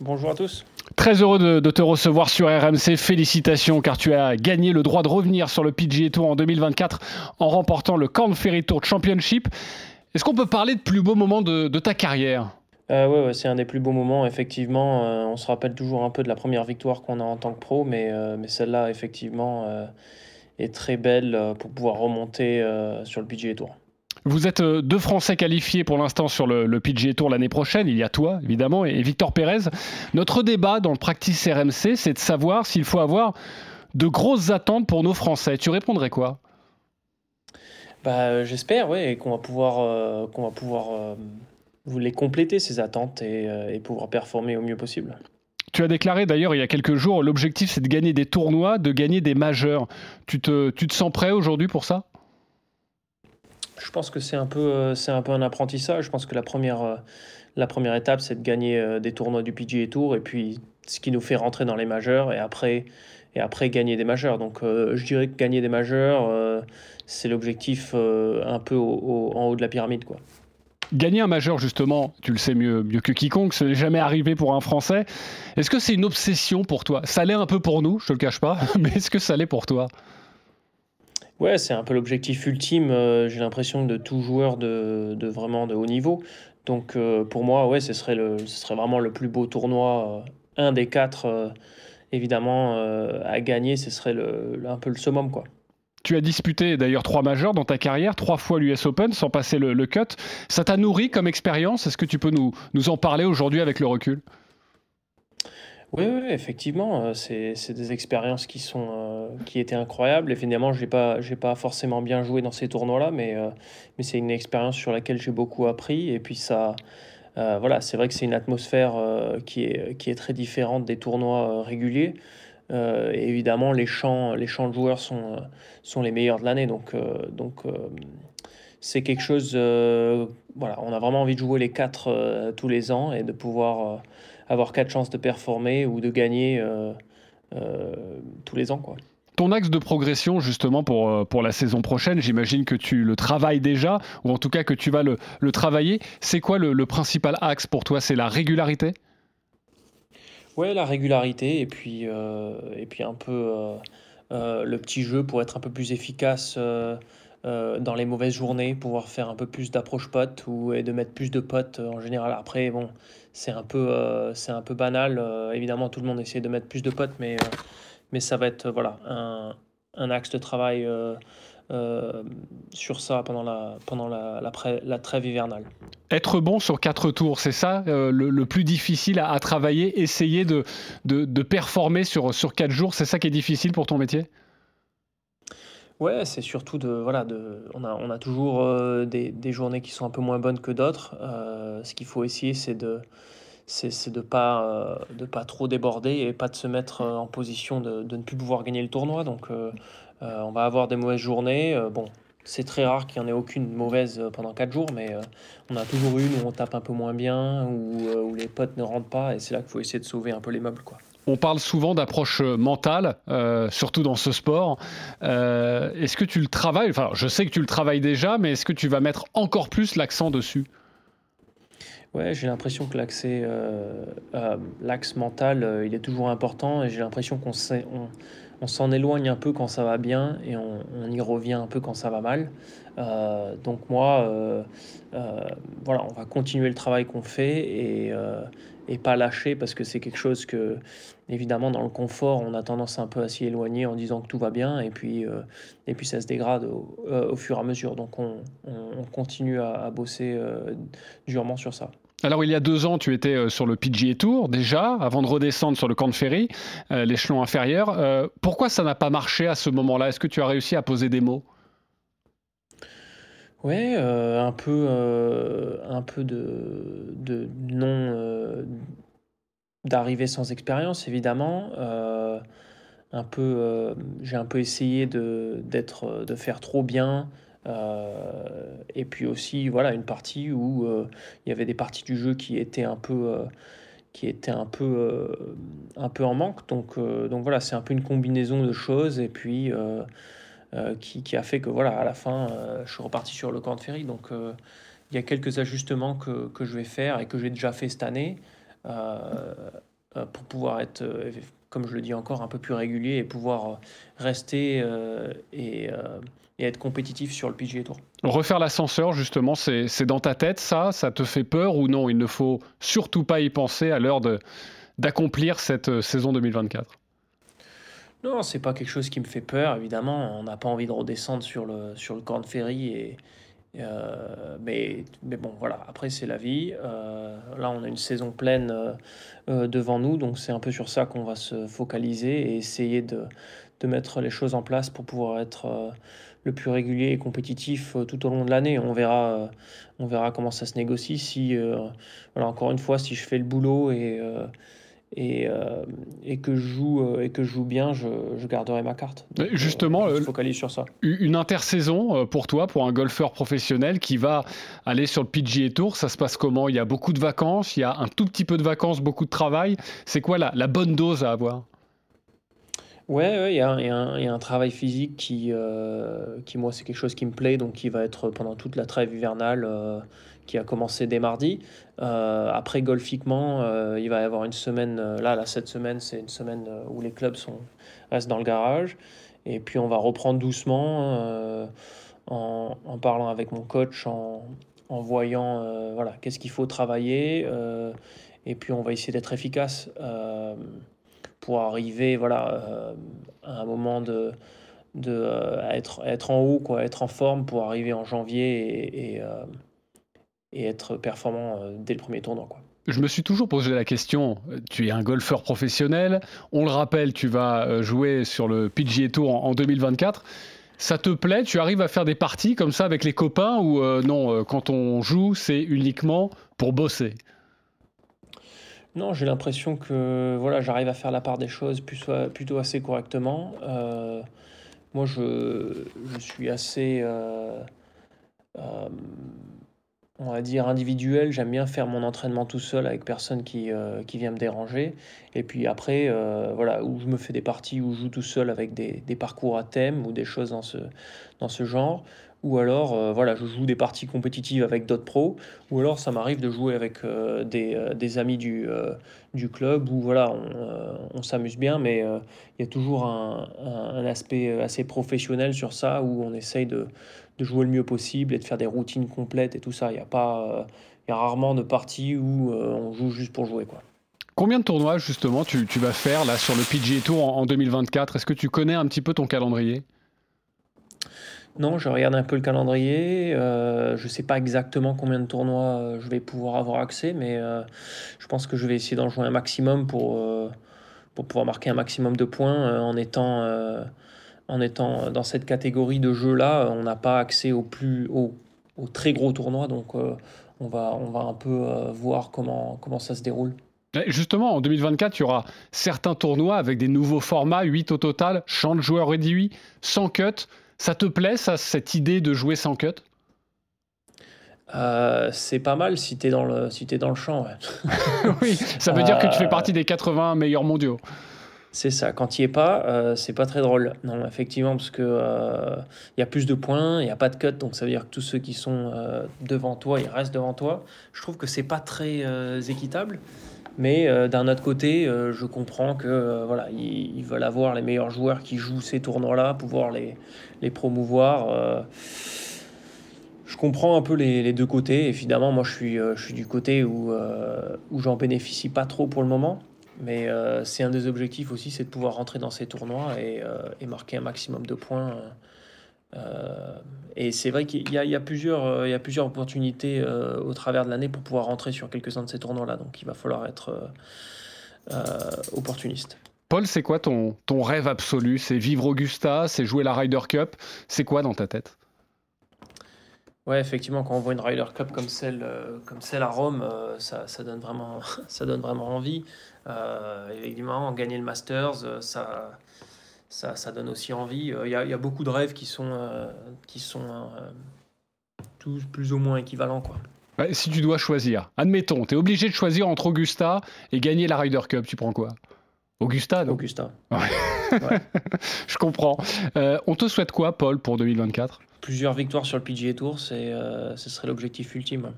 Bonjour à tous. Très heureux de, te recevoir sur RMC. Félicitations car tu as gagné le droit de revenir sur le PGA Tour en 2024 en remportant le Corn Ferry Tour Championship. Est-ce qu'on peut parler de plus beau moment de, ta carrière? Euh, ouais, c'est un des plus beaux moments, effectivement. Euh, on se rappelle toujours un peu de la première victoire qu'on a en tant que pro, mais, euh, mais celle-là, effectivement, est très belle pour pouvoir remonter sur le PGA Tour. Vous êtes euh, deux Français qualifiés pour l'instant sur le, le, PGA Tour l'année prochaine. Il y a toi, évidemment, et, Victor Pérez. Notre débat dans le Practice RMC, c'est de savoir s'il faut avoir de grosses attentes pour nos Français. Tu répondrais quoi? Bah, J'espère, oui, qu'on va pouvoir, euh, qu'on va pouvoir euh, vous les compléter, ces attentes, et, et pouvoir performer au mieux possible. Tu as déclaré d'ailleurs il y a quelques jours, l'objectif c'est de gagner des tournois, de gagner des majeurs. Tu te, tu te sens prêt aujourd'hui pour ça? Je pense que c'est un, peu, euh, c'est un peu un apprentissage. Je pense que la première, euh, la première étape, c'est de gagner euh, des tournois du PGA Tour et puis ce qui nous fait rentrer dans les majeurs et après, et après gagner des majeurs. Donc je dirais que gagner des majeurs, c'est l'objectif un peu en haut de la pyramide. Quoi. Gagner un majeur, justement, tu le sais mieux, mieux que quiconque, ce n'est jamais arrivé pour un Français. Est-ce que c'est une obsession pour toi? Ça l'est un peu pour nous, je te le cache pas, mais est-ce que ça l'est pour toi? Ouais, c'est un peu l'objectif ultime, euh, j'ai l'impression, de tout joueur de, vraiment de haut niveau. Donc euh, pour moi, ouais, ce serait, le, ce serait vraiment le plus beau tournoi, euh, un des quatre, évidemment, à gagner, ce serait le, un peu le summum, quoi. Tu as disputé d'ailleurs trois majeurs dans ta carrière, trois fois l'US Open sans passer le, le cut. Ça t'a nourri comme expérience? Est-ce que tu peux nous, nous en parler aujourd'hui avec le recul? Oui, oui, effectivement, euh, c'est des expériences qui sont, euh, qui étaient incroyables. Évidemment, j'ai pas pas forcément bien joué dans ces tournois-là, mais, euh, mais c'est une expérience sur laquelle j'ai beaucoup appris et puis ça, voilà, c'est vrai que c'est une atmosphère, qui est qui est très différente des tournois, réguliers. évidemment, les champs les champs de joueurs sont, sont les meilleurs de l'année donc, donc, c'est quelque chose, voilà, on a vraiment envie de jouer les quatre, tous les ans et de pouvoir, avoir quatre chances de performer ou de gagner euh, euh, tous les ans. Quoi. Ton axe de progression justement pour, euh, pour la saison prochaine, j'imagine que tu le travailles déjà, ou en tout cas que tu vas le, le travailler. C'est quoi le, principal axe pour toi? C'est la régularité? Ouais, la régularité et puis, et puis un peu le petit jeu pour être un peu plus efficace dans les mauvaises journées, pouvoir faire un peu plus d'approche pote ou et de mettre plus de potes en général. Après, bon, c'est un peu, euh, un peu banal. Euh, évidemment, tout le monde essaie de mettre plus de potes, mais, euh, mais ça va être voilà, un, un axe de travail sur ça pendant, la, pendant la, la, trêve hivernale. Être bon sur quatre tours, c'est ça le, plus difficile à, travailler, essayer de, de, de, performer sur, sur quatre jours, c'est ça qui est difficile pour ton métier? Ouais, c'est surtout de voilà de on a on a toujours, des des journées qui sont un peu moins bonnes que d'autres. ce qu'il faut essayer, c'est de c'est de pas, de pas trop déborder et pas de se mettre, en position de de ne plus pouvoir gagner le tournoi. Donc, on va avoir des mauvaises journées, bon, c'est très rare qu'il y en ait aucune mauvaise, pendant quatre jours, mais, on a toujours une où on tape un peu moins bien, où, où les potes ne rentrent pas et c'est là qu'il faut essayer de sauver un peu les meubles, quoi. On parle souvent d'approche euh, mentale, euh, surtout dans ce sport. Euh, est-ce que tu le travailles Enfin, je sais que tu le travailles déjà, mais est-ce que tu vas mettre encore plus l'accent dessus? Ouais, j'ai l'impression que l'accès, l'axe mental, il est toujours important et j'ai l'impression qu'on on, s'en éloigne un peu quand ça va bien et on, y revient un peu quand ça va mal. donc moi, voilà, on va continuer le travail qu'on fait et, et pas lâcher parce que c'est quelque chose que, évidemment, dans le confort, on a tendance un peu à s'y éloigner en disant que tout va bien et puis, euh, et puis ça se dégrade au, euh, fur et à mesure. Donc on, on continue à, bosser euh, durement sur ça. Alors il y a deux ans, tu étais sur le PGA Tour déjà, avant de redescendre sur le camp de ferry, l'échelon inférieur. pourquoi ça n'a pas marché à ce moment-là? Est-ce que tu as réussi à poser des mots? Ouais, euh, un peu, euh, un peu de de non, euh, d'arrivée sans expérience évidemment, un peu, j'ai un peu essayé de d'être, de faire trop bien, et puis aussi, voilà, une partie où, il y avait des parties du jeu qui étaient un peu, qui étaient un peu, un peu en manque. Donc donc voilà, c'est un peu une combinaison de choses. Et puis, qui, a fait que voilà, à la fin, euh, je suis reparti sur le camp de ferry. Donc euh, il y a quelques ajustements que, que, je vais faire et que j'ai déjà fait cette année. pouvoir être, comme je le dis encore, un peu plus régulier et pouvoir rester et, et, être compétitif sur le PGA Tour. Refaire l'ascenseur, justement, c'est dans ta tête, ça? Ça te fait peur ou non? Il ne faut surtout pas y penser à l'heure d'accomplir cette saison 2024 non, c'est pas quelque chose qui me fait peur, évidemment. On n'a pas envie de redescendre sur le, sur le Corn Ferry. Et, euh, mais, mais bon, voilà, après, c'est la vie. Euh, là, on a une saison pleine euh, devant nous, donc c'est un peu sur ça qu'on va se focaliser et essayer de, de mettre les choses en place pour pouvoir être le plus régulier et compétitif tout au long de l'année. On verra, on verra comment ça se négocie. Si, voilà, encore une fois, si je fais le boulot et et, euh, et, que je joue, euh, et que je joue bien, je, je garderai ma carte. Justement, euh, je focalise sur ça. Une intersaison pour toi, pour un golfeur professionnel qui va aller sur le PGA Tour, ça se passe comment? Il y a beaucoup de vacances, il y a un tout petit peu de vacances, beaucoup de travail. C'est quoi la, la, bonne dose à avoir? Ouais, il y, a, y, a un travail physique qui, qui moi, c'est quelque chose qui me plaît, donc qui va être pendant toute la trêve hivernale qui a commencé dès mardi. Euh, après, golfiquement, euh, il va y avoir une semaine, euh, là, là cette semaine, c'est une semaine où les clubs sont, restent dans le garage. Et puis, on va reprendre doucement en, en, parlant avec mon coach, en, en voyant voilà, qu'est-ce qu'il faut travailler. et puis, on va essayer d'être efficace pour arriver voilà, à un moment de, de être, être en haut, quoi, être en forme pour arriver en janvier et, être performant euh, dès le premier tournoi. Quoi. Je me suis toujours posé la question, tu es un golfeur professionnel, on le rappelle, tu vas euh, jouer sur le PGA Tour en 2024. Ça te plaît? Tu arrives à faire des parties comme ça avec les copains ou euh, non, quand on joue, c'est uniquement pour bosser? Non, j'ai l'impression que voilà, j'arrive à faire la part des choses plutôt assez correctement. moi, je, je, suis assez on va dire, individuel. J'aime bien faire mon entraînement tout seul avec personne qui, euh, qui vient me déranger. Et puis après, euh, voilà, où je me fais des parties où je joue tout seul avec des, des, parcours à thème ou des choses dans ce, dans ce genre. Ou alors, euh, voilà, je joue des parties compétitives avec d'autres pros. Ou alors, ça m'arrive de jouer avec des, des, amis du, du club où, voilà, on, on s'amuse bien. Mais il y a toujours un, un, aspect assez professionnel sur ça où on essaye de de jouer le mieux possible et de faire des routines complètes et tout ça. Il y a pas, euh, il y a rarement de parties où euh, on joue juste pour jouer quoi. Combien de tournois justement tu, tu, vas faire là sur le PGA Tour en, 2024 Est-ce que tu connais un petit peu ton calendrier? Non, je regarde un peu le calendrier. Euh, je ne sais pas exactement combien de tournois je vais pouvoir avoir accès, mais je pense que je vais essayer d'en jouer un maximum pour, pour pouvoir marquer un maximum de points en étant en étant dans cette catégorie de jeux-là, on n'a pas accès au plus au, très gros tournoi, donc euh, on, va, on va un peu euh, voir comment, comment ça se déroule. Justement, en 2024, il y aura certains tournois avec des nouveaux formats, 8 au total, champ de joueurs réduit, sans cut. Ça te plaît, ça, cette idée de jouer sans cut? Euh, c'est pas mal si t'es dans le si es dans le champ. oui, ça veut dire que tu fais partie des 80 meilleurs mondiaux. C'est ça. Quand il n'y est pas, euh, c'est pas très drôle. Non, effectivement, parce que euh, il y a plus de points, il n'y a pas de cut, donc ça veut dire que tous ceux qui sont euh, devant toi, ils restent devant toi. Je trouve que c'est pas très équitable. Mais d'un autre côté, je comprends que voilà, ils, veulent avoir les meilleurs joueurs qui jouent ces tournois-là, pouvoir les, les promouvoir. je comprends un peu les, les, deux côtés. Évidemment, moi, je suis, je suis du côté où, où j'en bénéficie pas trop pour le moment. Mais euh, c'est un des objectifs aussi, c'est de pouvoir rentrer dans ces tournois et, euh, marquer un maximum de points. Euh, et c'est vrai qu'il y, y, a plusieurs, il y a plusieurs opportunités au travers de l'année pour pouvoir rentrer sur quelques-uns de ces tournois-là. Donc il va falloir être opportuniste. Paul, c'est quoi ton, ton rêve absolu? C'est vivre Augusta C'est jouer la Ryder Cup? C'est quoi dans ta tête? Ouais, effectivement, quand on voit une Ryder Cup comme celle, comme celle à Rome, ça, ça, donne vraiment, ça donne vraiment envie. Euh, évidemment, gagner le Masters, euh, ça, ça, ça, donne aussi envie. Euh, il y, a, y, a beaucoup de rêves qui sont, qui sont tous plus ou moins équivalents. Quoi. si tu dois choisir, admettons, tu es obligé de choisir entre Augusta et gagner la Ryder Cup, tu prends quoi? Augusta, non? Augusta. Je comprends. on te souhaite quoi, Paul, pour 2024 Plusieurs victoires sur le PGA Tour, c'est, ce serait l'objectif ultime.